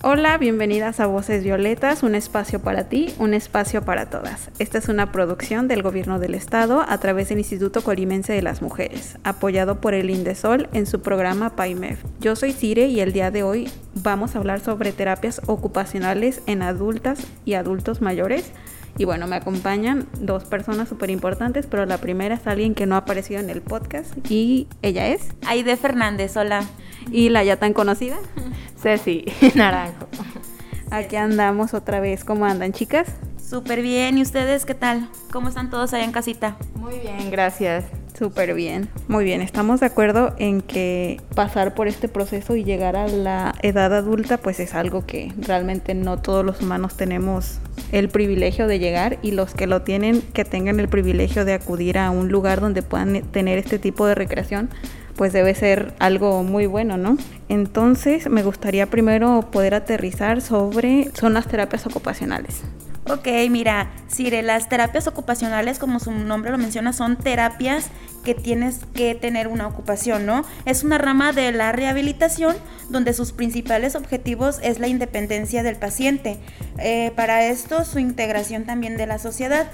Hola, bienvenidas a Voces Violetas, un espacio para ti, un espacio para todas. Esta es una producción del Gobierno del Estado a través del Instituto Colimense de las Mujeres, apoyado por el Indesol en su programa PAIMEF. Yo soy Cire y el día de hoy vamos a hablar sobre terapias ocupacionales en adultas y adultos mayores. Y bueno, me acompañan dos personas súper importantes, pero la primera es alguien que no ha aparecido en el podcast y ella es Aide Fernández, hola. Y la ya tan conocida Ceci Naranjo. Aquí andamos otra vez. ¿Cómo andan, chicas? Súper bien. ¿Y ustedes qué tal? ¿Cómo están todos allá en casita? Muy bien, gracias. Súper bien. Muy bien, estamos de acuerdo en que pasar por este proceso y llegar a la edad adulta pues es algo que realmente no todos los humanos tenemos el privilegio de llegar y los que lo tienen que tengan el privilegio de acudir a un lugar donde puedan tener este tipo de recreación pues debe ser algo muy bueno, ¿no? Entonces me gustaría primero poder aterrizar sobre son las terapias ocupacionales. Ok, mira, Sire, las terapias ocupacionales, como su nombre lo menciona, son terapias que tienes que tener una ocupación, ¿no? Es una rama de la rehabilitación donde sus principales objetivos es la independencia del paciente. Eh, para esto, su integración también de la sociedad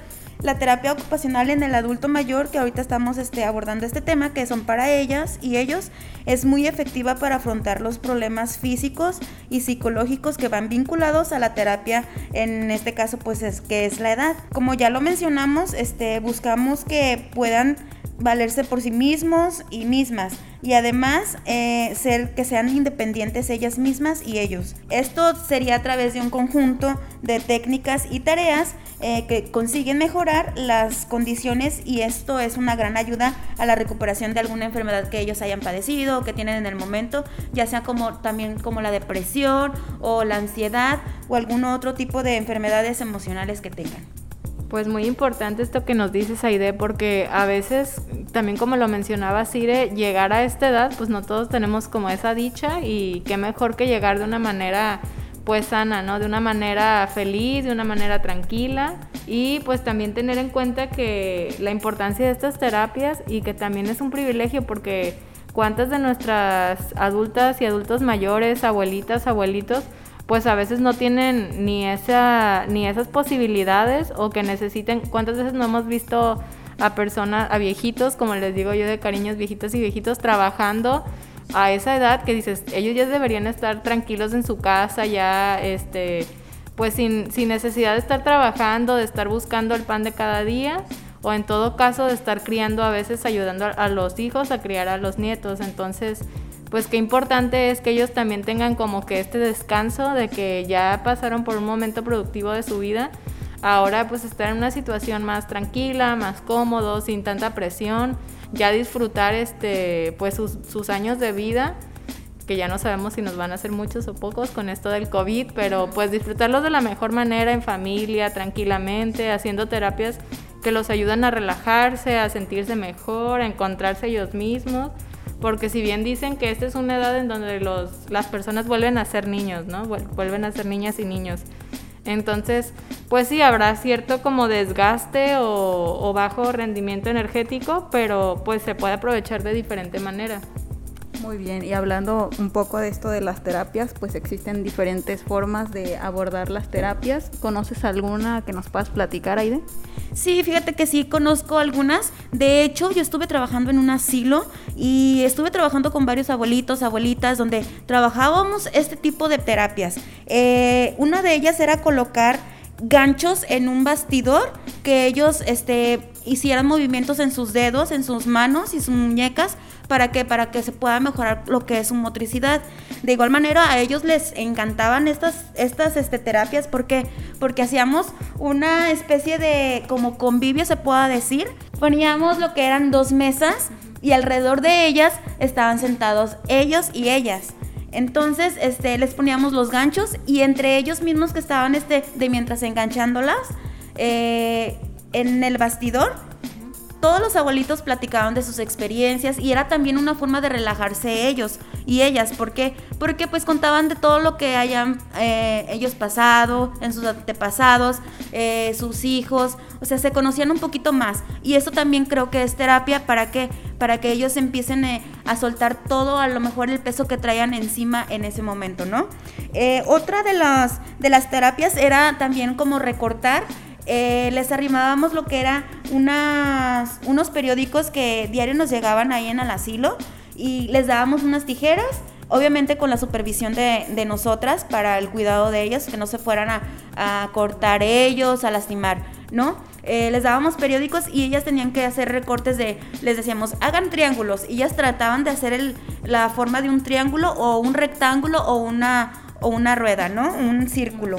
la terapia ocupacional en el adulto mayor, que ahorita estamos este, abordando este tema, que son para ellas y ellos, es muy efectiva para afrontar los problemas físicos y psicológicos que van vinculados a la terapia, en este caso pues es que es la edad. Como ya lo mencionamos, este, buscamos que puedan valerse por sí mismos y mismas y además eh, ser que sean independientes ellas mismas y ellos. Esto sería a través de un conjunto de técnicas y tareas eh, que consiguen mejorar las condiciones y esto es una gran ayuda a la recuperación de alguna enfermedad que ellos hayan padecido o que tienen en el momento, ya sea como también como la depresión o la ansiedad o algún otro tipo de enfermedades emocionales que tengan. Pues muy importante esto que nos dices, Aide, porque a veces, también como lo mencionaba Cire, llegar a esta edad, pues no todos tenemos como esa dicha y qué mejor que llegar de una manera pues sana, ¿no? De una manera feliz, de una manera tranquila y pues también tener en cuenta que la importancia de estas terapias y que también es un privilegio porque cuántas de nuestras adultas y adultos mayores, abuelitas, abuelitos, pues a veces no tienen ni esa ni esas posibilidades o que necesiten cuántas veces no hemos visto a personas a viejitos como les digo yo de cariños viejitos y viejitos trabajando a esa edad que dices ellos ya deberían estar tranquilos en su casa ya este pues sin, sin necesidad de estar trabajando de estar buscando el pan de cada día o en todo caso de estar criando a veces ayudando a los hijos a criar a los nietos entonces pues qué importante es que ellos también tengan como que este descanso de que ya pasaron por un momento productivo de su vida. Ahora pues estar en una situación más tranquila, más cómodo, sin tanta presión, ya disfrutar este pues sus, años de vida que ya no sabemos si nos van a hacer muchos o pocos con esto del COVID, pero pues disfrutarlos de la mejor manera en familia, tranquilamente, haciendo terapias que los ayudan a relajarse, a sentirse mejor, a encontrarse ellos mismos porque si bien dicen que esta es una edad en donde los, las personas vuelven a ser niños, ¿no? Vuelven a ser niñas y niños. Entonces, pues sí, habrá cierto como desgaste o, o bajo rendimiento energético, pero pues se puede aprovechar de diferente manera. Muy bien, y hablando un poco de esto de las terapias, pues existen diferentes formas de abordar las terapias. ¿Conoces alguna que nos puedas platicar, Aide? Sí, fíjate que sí conozco algunas. De hecho, yo estuve trabajando en un asilo y estuve trabajando con varios abuelitos, abuelitas, donde trabajábamos este tipo de terapias. Eh, una de ellas era colocar ganchos en un bastidor que ellos este, hicieran movimientos en sus dedos, en sus manos y sus muñecas ¿Para qué? Para que se pueda mejorar lo que es su motricidad. De igual manera, a ellos les encantaban estas, estas este, terapias. ¿Por qué? Porque hacíamos una especie de como convivio, se pueda decir. Poníamos lo que eran dos mesas y alrededor de ellas estaban sentados ellos y ellas. Entonces, este, les poníamos los ganchos y entre ellos mismos que estaban, este, de mientras enganchándolas, eh, en el bastidor, todos los abuelitos platicaban de sus experiencias y era también una forma de relajarse ellos y ellas. ¿Por qué? Porque pues contaban de todo lo que hayan eh, ellos pasado, en sus antepasados, eh, sus hijos, o sea, se conocían un poquito más. Y eso también creo que es terapia para que, para que ellos empiecen eh, a soltar todo, a lo mejor el peso que traían encima en ese momento, ¿no? otra de las, de las terapias era también como recortar eh, les arrimábamos lo que era unas, unos periódicos que diario nos llegaban ahí en el asilo y les dábamos unas tijeras, obviamente con la supervisión de, nosotras para el cuidado de ellas, que no se fueran a, cortar ellos, a lastimar, ¿no? Eh, les dábamos periódicos y ellas tenían que hacer recortes de, les decíamos, hagan triángulos. Y ellas trataban de hacer la forma de un triángulo o un rectángulo o una, o una rueda, ¿no? Un círculo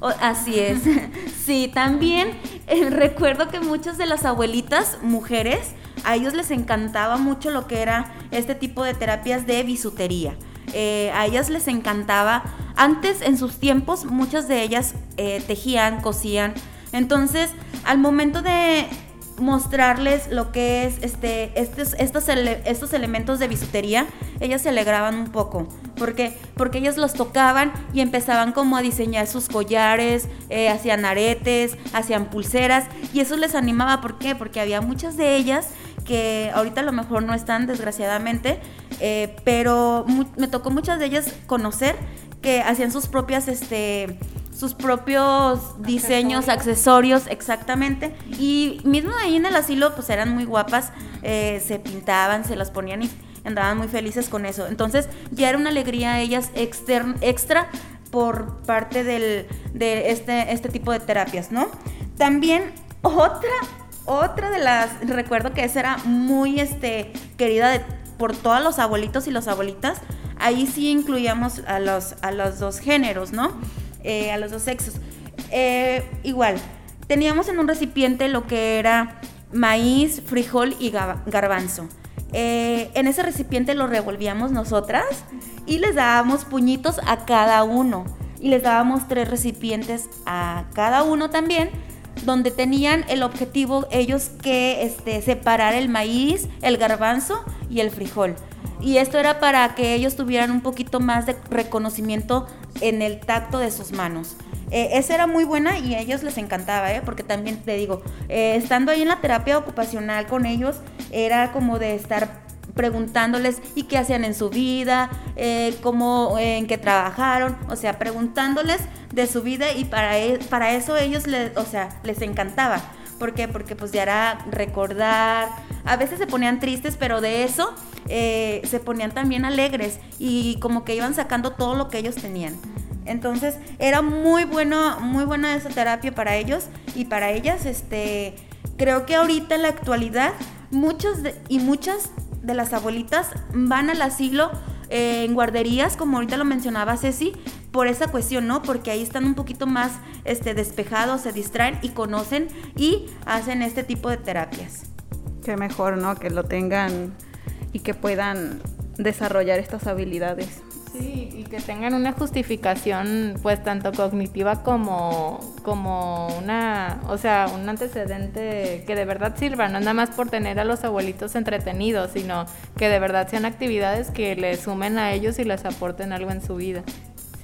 así es. sí, también eh, recuerdo que muchas de las abuelitas mujeres, a ellos les encantaba mucho lo que era este tipo de terapias de bisutería. Eh, a ellas les encantaba. Antes, en sus tiempos, muchas de ellas eh, tejían, cosían. Entonces, al momento de mostrarles lo que es este, estos, estos, estos elementos de bisutería, ellas se alegraban un poco. ¿Por Porque ellas los tocaban y empezaban como a diseñar sus collares, eh, hacían aretes, hacían pulseras y eso les animaba. ¿Por qué? Porque había muchas de ellas que ahorita a lo mejor no están desgraciadamente, eh, pero me tocó muchas de ellas conocer que hacían sus propias, este, sus propios diseños, accesorios, exactamente. Y mismo ahí en el asilo, pues eran muy guapas, eh, se pintaban, se las ponían y andaban muy felices con eso. Entonces ya era una alegría ellas extra por parte del, de este, este tipo de terapias, ¿no? También otra, otra de las, recuerdo que esa era muy este, querida por todos los abuelitos y las abuelitas, ahí sí incluíamos a los, a los dos géneros, ¿no? Eh, a los dos sexos. Eh, igual, teníamos en un recipiente lo que era maíz, frijol y garbanzo. Eh, en ese recipiente lo revolvíamos nosotras y les dábamos puñitos a cada uno. Y les dábamos tres recipientes a cada uno también, donde tenían el objetivo ellos que este, separar el maíz, el garbanzo y el frijol. Y esto era para que ellos tuvieran un poquito más de reconocimiento en el tacto de sus manos. Eh, esa era muy buena y a ellos les encantaba, ¿eh? porque también te digo, eh, estando ahí en la terapia ocupacional con ellos, era como de estar preguntándoles y qué hacían en su vida, eh, cómo, en qué trabajaron, o sea, preguntándoles de su vida y para, e, para eso ellos, les, o sea, les encantaba. ¿Por qué? Porque pues ya era recordar, a veces se ponían tristes, pero de eso eh, se ponían también alegres y como que iban sacando todo lo que ellos tenían. Entonces era muy bueno, muy buena esa terapia para ellos y para ellas. Este, creo que ahorita en la actualidad muchos y muchas de las abuelitas van al asilo eh, en guarderías, como ahorita lo mencionaba Ceci, por esa cuestión, ¿no? Porque ahí están un poquito más este, despejados, se distraen y conocen y hacen este tipo de terapias. Qué mejor, ¿no? Que lo tengan y que puedan desarrollar estas habilidades. Sí, y que tengan una justificación, pues tanto cognitiva como, como una, o sea, un antecedente que de verdad sirva, no nada más por tener a los abuelitos entretenidos, sino que de verdad sean actividades que les sumen a ellos y les aporten algo en su vida.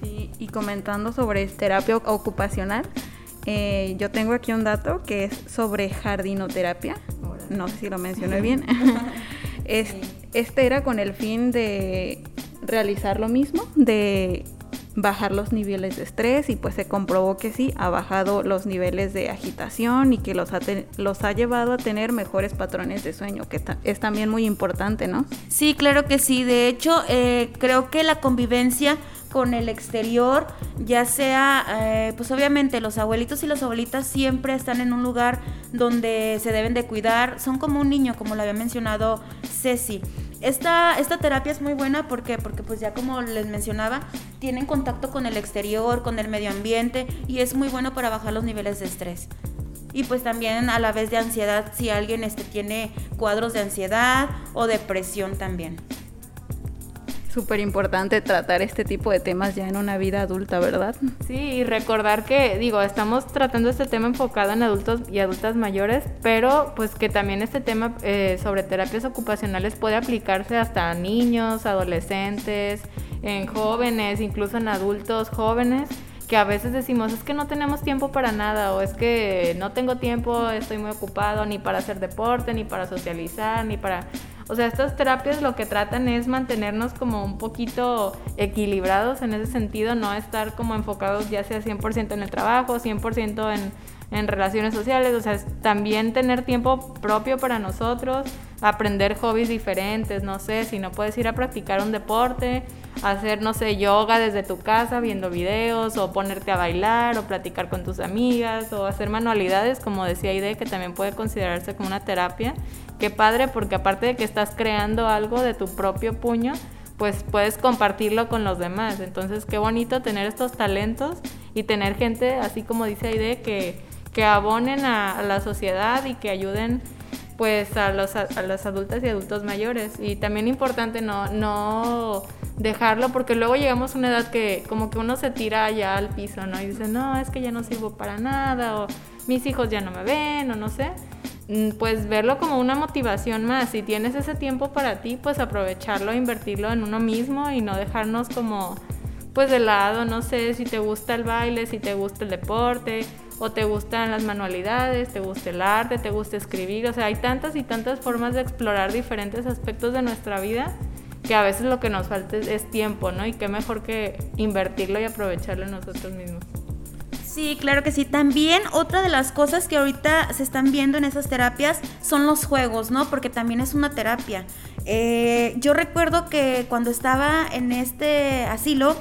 Sí, y comentando sobre terapia ocupacional, eh, yo tengo aquí un dato que es sobre jardinoterapia. No sé si lo mencioné bien. este era con el fin de realizar lo mismo, de bajar los niveles de estrés y pues se comprobó que sí, ha bajado los niveles de agitación y que los ha, los ha llevado a tener mejores patrones de sueño, que es también muy importante, ¿no? Sí, claro que sí. De hecho, eh, creo que la convivencia con el exterior, ya sea, eh, pues obviamente los abuelitos y las abuelitas siempre están en un lugar donde se deben de cuidar, son como un niño, como lo había mencionado Ceci. Esta, terapia es muy buena porque pues ya como les mencionaba, tienen contacto con el exterior, con el medio ambiente y es muy bueno para bajar los niveles de estrés y pues también a la vez de ansiedad si alguien este, tiene cuadros de ansiedad o depresión también. Súper importante tratar este tipo de temas ya en una vida adulta, ¿verdad? Sí, y recordar que, digo, estamos tratando este tema enfocado en adultos y adultas mayores, pero pues que también este tema eh, sobre terapias ocupacionales puede aplicarse hasta niños, adolescentes, en jóvenes, incluso en adultos jóvenes que a veces decimos es que no tenemos tiempo para nada o es que no tengo tiempo, estoy muy ocupado ni para hacer deporte, ni para socializar, ni para... O sea, estas terapias lo que tratan es mantenernos como un poquito equilibrados en ese sentido, no estar como enfocados ya sea 100% en el trabajo, 100% en, en relaciones sociales, o sea, también tener tiempo propio para nosotros, aprender hobbies diferentes, no sé, si no puedes ir a practicar un deporte, hacer, no sé, yoga desde tu casa viendo videos o ponerte a bailar o platicar con tus amigas o hacer manualidades, como decía Ide, que también puede considerarse como una terapia. Qué padre, porque aparte de que estás creando algo de tu propio puño, pues puedes compartirlo con los demás. Entonces, qué bonito tener estos talentos y tener gente, así como dice Aide, que, que abonen a, la sociedad y que ayuden pues a los, a, los adultos y adultos mayores. Y también importante no, no dejarlo porque luego llegamos a una edad que como que uno se tira ya al piso, ¿no? Y dice, no, es que ya no sirvo para nada o mis hijos ya no me ven o no sé. Mm, pues verlo como una motivación más. Si tienes ese tiempo para ti, pues aprovecharlo, invertirlo en uno mismo y no dejarnos como pues de lado, no sé si te gusta el baile, si te gusta el deporte, o te gustan las manualidades, te gusta el arte, te gusta escribir, o sea, hay tantas y tantas formas de explorar diferentes aspectos de nuestra vida que a veces lo que nos falta es, tiempo, ¿no? Y qué mejor que invertirlo y aprovecharlo nosotros mismos. Sí, claro que sí. También otra de las cosas que ahorita se están viendo en esas terapias son los juegos, ¿no? Porque también es una terapia. Eh, yo recuerdo que cuando estaba en este asilo,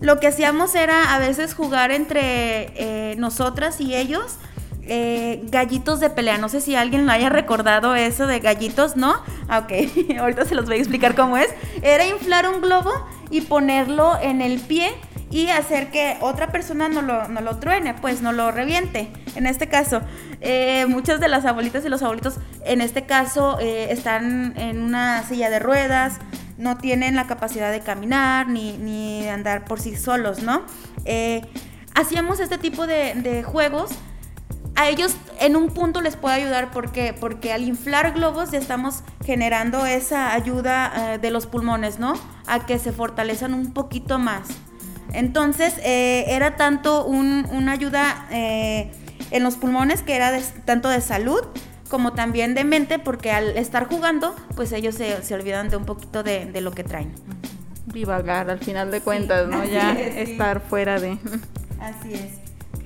lo que hacíamos era a veces jugar entre eh, nosotras y ellos. Eh, gallitos de pelea. No sé si alguien lo haya recordado eso de gallitos, ¿no? Ah, ok, ahorita se los voy a explicar cómo es. Era inflar un globo y ponerlo en el pie y hacer que otra persona no lo, no lo truene, pues no lo reviente. En este caso, eh, muchas de las abuelitas y los abuelitos, en este caso, están en una silla de ruedas, no tienen la capacidad de caminar ni, ni de andar por sí solos, ¿no? Eh, hacíamos este tipo de, juegos. A ellos en un punto les puede ayudar porque, porque al inflar globos ya estamos generando esa ayuda eh, de los pulmones, ¿no? A que se fortalezcan un poquito más. Entonces eh, era tanto una ayuda en los pulmones que era tanto de salud como también de mente, porque al estar jugando, pues ellos se, se olvidan de un poquito de, de, lo que traen. Divagar al final de cuentas, ¿no? Ya estar fuera de... Así es.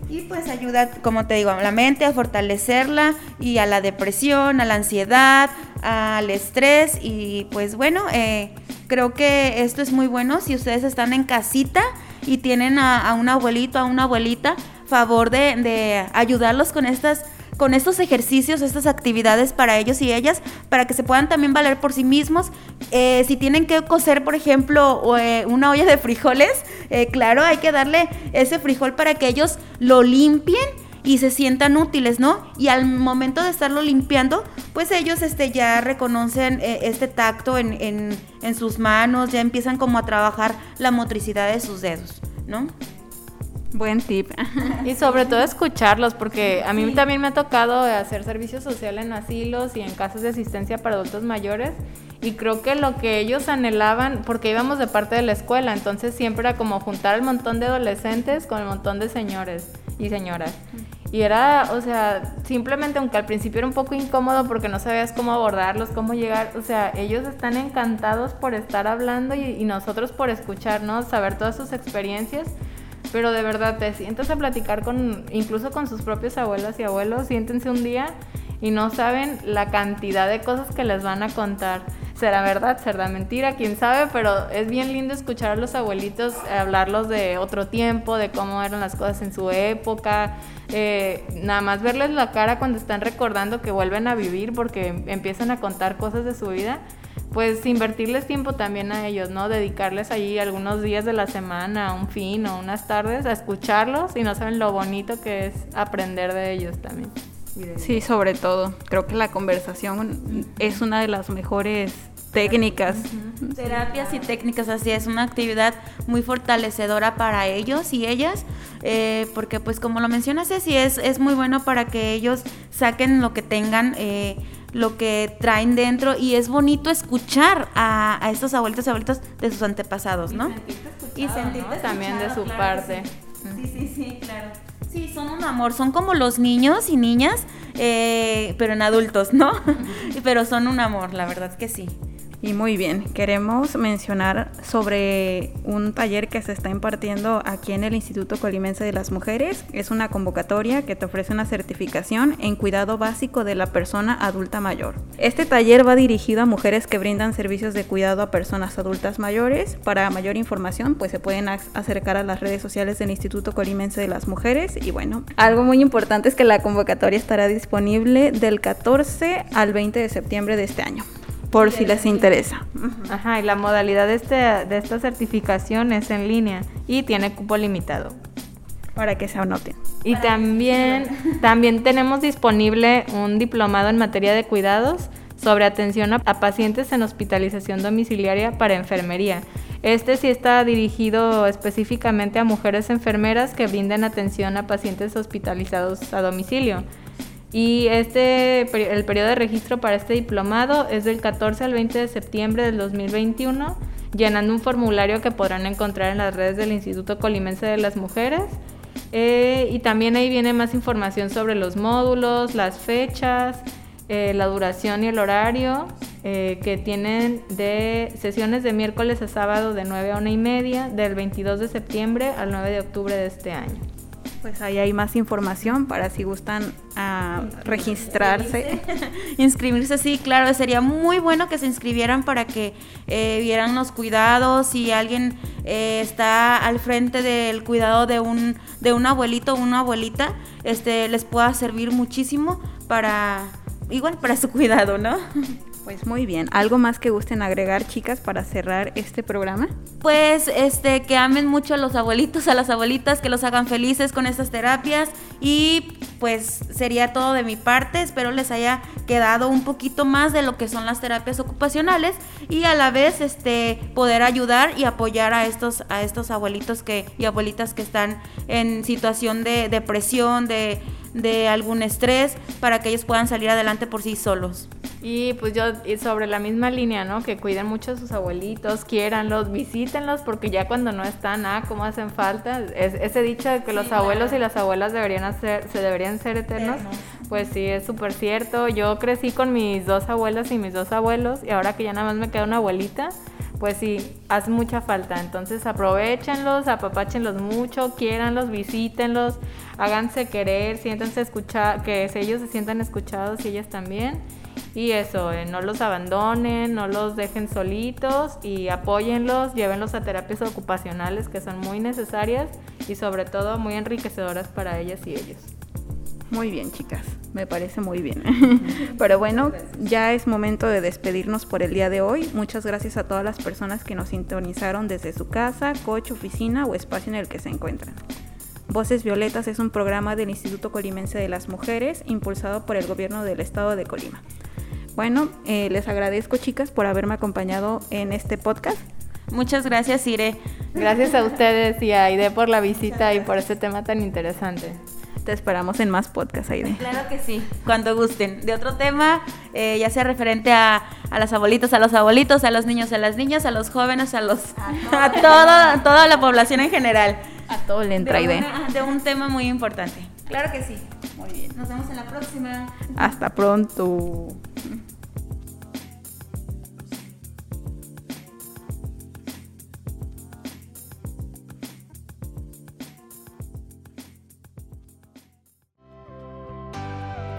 Y pues ayuda, como te digo, a la mente, a fortalecerla y a la depresión, a la ansiedad, al estrés. Y pues bueno, eh, creo que esto es muy bueno si ustedes están en casita y tienen a, un abuelito, a una abuelita, favor de, de ayudarlos con estas con estos ejercicios, estas actividades para ellos y ellas, para que se puedan también valer por sí mismos. Eh, si tienen que cocer, por ejemplo, eh, una olla de frijoles, eh, claro, hay que darle ese frijol para que ellos lo limpien y se sientan útiles, ¿no? Y al momento de estarlo limpiando, pues ellos este, ya reconocen este tacto en, en, en sus manos, ya empiezan como a trabajar la motricidad de sus dedos, ¿no? Buen tip. Y sobre todo escucharlos, porque a mí también me ha tocado hacer servicio social en asilos y en casas de asistencia para adultos mayores. Y creo que lo que ellos anhelaban, porque íbamos de parte de la escuela, entonces siempre era como juntar el montón de adolescentes con el montón de señores y señoras. Y era, o sea, simplemente aunque al principio era un poco incómodo porque no sabías cómo abordarlos, cómo llegar, o sea, ellos están encantados por estar hablando y, nosotros por escucharnos, saber todas sus experiencias pero de verdad te sientas a platicar con, incluso con sus propios abuelas y abuelos, siéntense un día y no saben la cantidad de cosas que les van a contar. Será verdad, será mentira, quién sabe, pero es bien lindo escuchar a los abuelitos hablarlos de otro tiempo, de cómo eran las cosas en su época, eh, nada más verles la cara cuando están recordando que vuelven a vivir porque empiezan a contar cosas de su vida pues invertirles tiempo también a ellos, ¿no? Dedicarles ahí algunos días de la semana, un fin o unas tardes a escucharlos y no saben lo bonito que es aprender de ellos también. Sí, sobre todo. Creo que la conversación es una de las mejores técnicas. Terapias y técnicas, así es, una actividad muy fortalecedora para ellos y ellas, eh, porque pues como lo mencionas, sí es, es muy bueno para que ellos saquen lo que tengan. Eh, lo que traen dentro y es bonito escuchar a, estos abuelitos y abuelitos de sus antepasados, ¿no? Y sentirte, también de su parte. Sí, sí, sí, claro. Sí, son un amor, son como los niños y niñas, eh, pero en adultos, ¿no? pero son un amor, la verdad que sí. Y muy bien, queremos mencionar sobre un taller que se está impartiendo aquí en el Instituto Colimense de las Mujeres. Es una convocatoria que te ofrece una certificación en cuidado básico de la persona adulta mayor. Este taller va dirigido a mujeres que brindan servicios de cuidado a personas adultas mayores. Para mayor información, pues se pueden acercar a las redes sociales del Instituto Colimense de las Mujeres. Y bueno, algo muy importante es que la convocatoria estará disponible del 14 al 20 de septiembre de este año por si les interesa. Ajá, y la modalidad de, este, de esta certificación es en línea y tiene cupo limitado. Para que se anoten. Y también, también tenemos disponible un diplomado en materia de cuidados sobre atención a, pacientes en hospitalización domiciliaria para enfermería. Este sí está dirigido específicamente a mujeres enfermeras que brinden atención a pacientes hospitalizados a domicilio. Y este, el periodo de registro para este diplomado es del 14 al 20 de septiembre del 2021, llenando un formulario que podrán encontrar en las redes del Instituto Colimense de las Mujeres. Eh, y también ahí viene más información sobre los módulos, las fechas, eh, la duración y el horario eh, que tienen de sesiones de miércoles a sábado de 9 a 1 y media, del 22 de septiembre al 9 de octubre de este año. Pues ahí hay más información para si gustan a ah, registrarse. Inscribirse, sí, claro, sería muy bueno que se inscribieran para que eh, vieran los cuidados. Si alguien eh, está al frente del cuidado de un, de un abuelito o una abuelita, este, les pueda servir muchísimo para, igual, para su cuidado, ¿no? Pues muy bien. ¿Algo más que gusten agregar, chicas, para cerrar este programa? Pues este que amen mucho a los abuelitos, a las abuelitas, que los hagan felices con estas terapias y pues sería todo de mi parte. Espero les haya quedado un poquito más de lo que son las terapias ocupacionales y a la vez este poder ayudar y apoyar a estos a estos abuelitos que y abuelitas que están en situación de depresión, de de algún estrés para que ellos puedan salir adelante por sí solos. Y pues yo, y sobre la misma línea, ¿no? Que cuiden mucho a sus abuelitos, quiéranlos, visítenlos, porque ya cuando no están, ah, cómo hacen falta. Es, ese dicho de que los abuelos y las abuelas deberían hacer, se deberían ser eternos, pues sí, es súper cierto. Yo crecí con mis dos abuelas y mis dos abuelos, y ahora que ya nada más me queda una abuelita, pues sí, hace mucha falta. Entonces aprovechenlos, apapáchenlos mucho, quiéranlos, visítenlos, háganse querer, siéntanse escuchar, que ellos se sientan escuchados y ellas también. Y eso, eh, no los abandonen, no los dejen solitos y apóyenlos, llévenlos a terapias ocupacionales que son muy necesarias y sobre todo muy enriquecedoras para ellas y ellos. Muy bien, chicas, me parece muy bien. Pero bueno, ya es momento de despedirnos por el día de hoy. Muchas gracias a todas las personas que nos sintonizaron desde su casa, coche, oficina o espacio en el que se encuentran. Voces Violetas es un programa del Instituto Colimense de las Mujeres impulsado por el gobierno del estado de Colima. Bueno, eh, les agradezco chicas por haberme acompañado en este podcast. Muchas gracias, Ire. Gracias a ustedes y a Aide por la visita y por este tema tan interesante. Te esperamos en más podcasts, Aide. Claro que sí, cuando gusten. De otro tema, eh, ya sea referente a, a las abuelitas, a los abuelitos, a los niños, a las niñas, a los jóvenes, a los a, toda, toda la población en general. A todo le entra de, de un tema muy importante. Claro que sí. Muy bien. Nos vemos en la próxima. Hasta pronto.